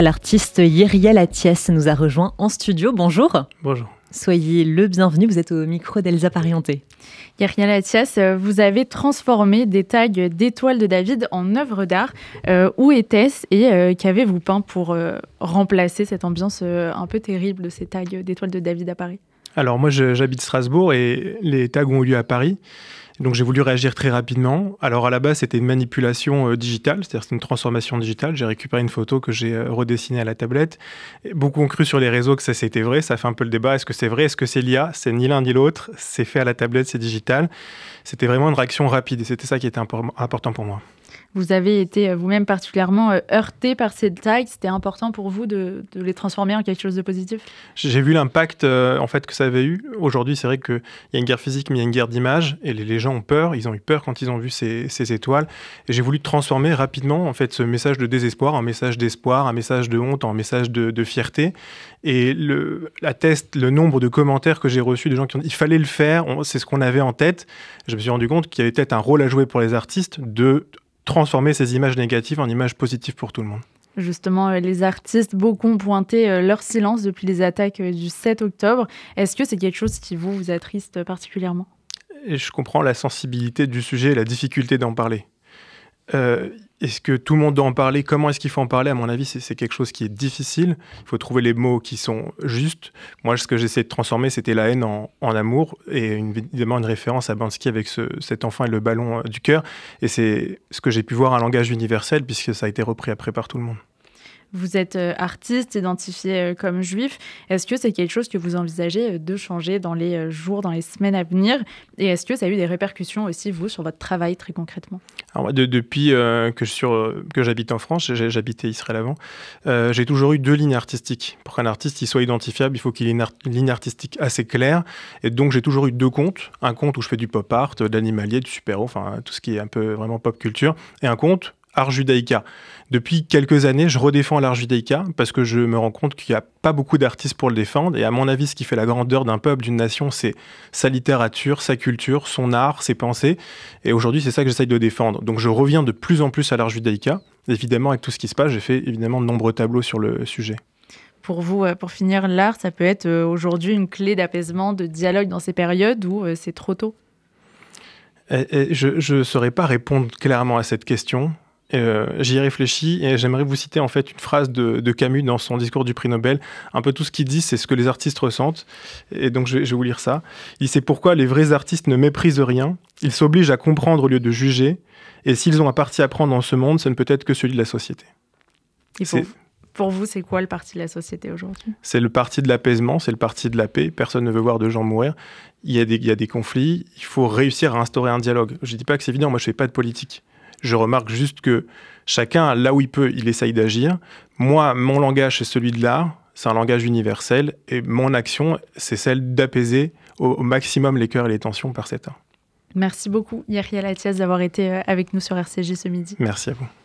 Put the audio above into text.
L'artiste Yeriel Atiès nous a rejoint en studio. Bonjour. Bonjour. Soyez le bienvenu, vous êtes au micro d'Elsa Parienté. Yeriel Atiès, vous avez transformé des tags d'étoiles de David en œuvres d'art. Euh, où était-ce et euh, qu'avez-vous peint pour euh, remplacer cette ambiance un peu terrible de ces tags d'étoiles de David à Paris? Alors moi j'habite Strasbourg et les tags ont eu lieu à Paris. Donc j'ai voulu réagir très rapidement. Alors à la base, c'était une manipulation euh, digitale, c'est-à-dire c'est une transformation digitale. J'ai récupéré une photo que j'ai euh, redessinée à la tablette. beaucoup ont cru sur les réseaux que ça c'était vrai. Ça fait un peu le débat. Est-ce que c'est vrai? Est-ce que c'est l'IA C'est ni l'un ni l'autre. C'est fait à la tablette, c'est digital. C'était vraiment une réaction rapide et c'était ça qui était important pour moi. Vous avez été euh, vous-même particulièrement euh, heurté par ces tags. C'était important pour vous de, les transformer en quelque chose de positif? J'ai vu l'impact euh, en fait que ça avait eu. Aujourd'hui, c'est vrai qu'il y a une guerre physique, mais il y a une guerre d'image. Et les, gens ont peur. Ils ont eu peur quand ils ont vu ces, étoiles. J'ai voulu transformer rapidement en fait ce message de désespoir en message d'espoir, un message de honte en message de, fierté. Et le, le nombre de commentaires que j'ai reçus de gens qui ont dit il fallait le faire, c'est ce qu'on avait en tête. Je me suis rendu compte qu'il y avait peut-être un rôle à jouer pour les artistes de transformer ces images négatives en images positives pour tout le monde. Justement, euh, les artistes, beaucoup ont pointé euh, leur silence depuis les attaques euh, du 7 octobre. Est-ce que c'est quelque chose qui vous, vous attriste particulièrement? Et Je comprends la sensibilité du sujet et la difficulté d'en parler. Euh, est-ce que tout le monde doit en parler? Comment est-ce qu'il faut en parler? À mon avis, c'est quelque chose qui est difficile. Il faut trouver les mots qui sont justes. Moi, ce que j'essaie de transformer, c'était la haine en, amour et évidemment une référence à Bansky avec cet enfant et le ballon euh, du cœur. Et c'est ce que j'ai pu voir un langage universel puisque ça a été repris après par tout le monde. Vous êtes euh, artiste, identifié euh, comme juif. Est-ce que c'est quelque chose que vous envisagez euh, de changer dans les jours, dans les semaines à venir? Et est-ce que ça a eu des répercussions aussi, vous, sur votre travail très concrètement? Depuis que, que j'habite en France, j'habitais Israël avant, j'ai toujours eu deux lignes artistiques. Pour qu'un artiste il soit identifiable, il faut qu'il ait une, ligne artistique assez claire. Et donc j'ai toujours eu deux comptes. Un compte où je fais du pop art, de l'animalier, du super-héros, enfin tout ce qui est un peu vraiment pop culture. Et un compte art judaïca. Depuis quelques années, je redéfends l'art judaïca parce que je me rends compte qu'il n'y a pas beaucoup d'artistes pour le défendre. Et à mon avis, ce qui fait la grandeur d'un peuple, d'une nation, c'est sa littérature, sa culture, son art, ses pensées. Et aujourd'hui, c'est ça que j'essaye de défendre. Donc je reviens de plus en plus à l'art judaïca. Évidemment, avec tout ce qui se passe, j'ai fait évidemment de nombreux tableaux sur le sujet. Pour vous, euh, pour finir, l'art, ça peut être euh, aujourd'hui une clé d'apaisement, de dialogue dans ces périodes où euh, c'est trop tôt? Je ne saurais pas répondre clairement à cette question. Euh, j'y ai réfléchi et j'aimerais vous citer en fait une phrase de, Camus dans son discours du prix Nobel. Un peu tout ce qu'il dit, c'est ce que les artistes ressentent. Et donc je vais, vous lire ça. Il sait pourquoi les vrais artistes ne méprisent rien. Ils s'obligent à comprendre au lieu de juger. Et s'ils ont un parti à prendre dans ce monde, ce ne peut être que celui de la société. pour, vous, c'est quoi le parti de la société aujourd'hui? C'est le parti de l'apaisement, c'est le parti de la paix. Personne ne veut voir de gens mourir. Il y, a des, il y a des conflits. Il faut réussir à instaurer un dialogue. Je ne dis pas que c'est évident. Moi, je ne fais pas de politique. Je remarque juste que chacun, là où il peut, il essaye d'agir. Moi, mon langage, c'est celui de l'art, c'est un langage universel, et mon action, c'est celle d'apaiser au, maximum les cœurs et les tensions par cet art. Merci beaucoup, Yeriel Atias, d'avoir été euh, avec nous sur RCG ce midi. Merci à vous.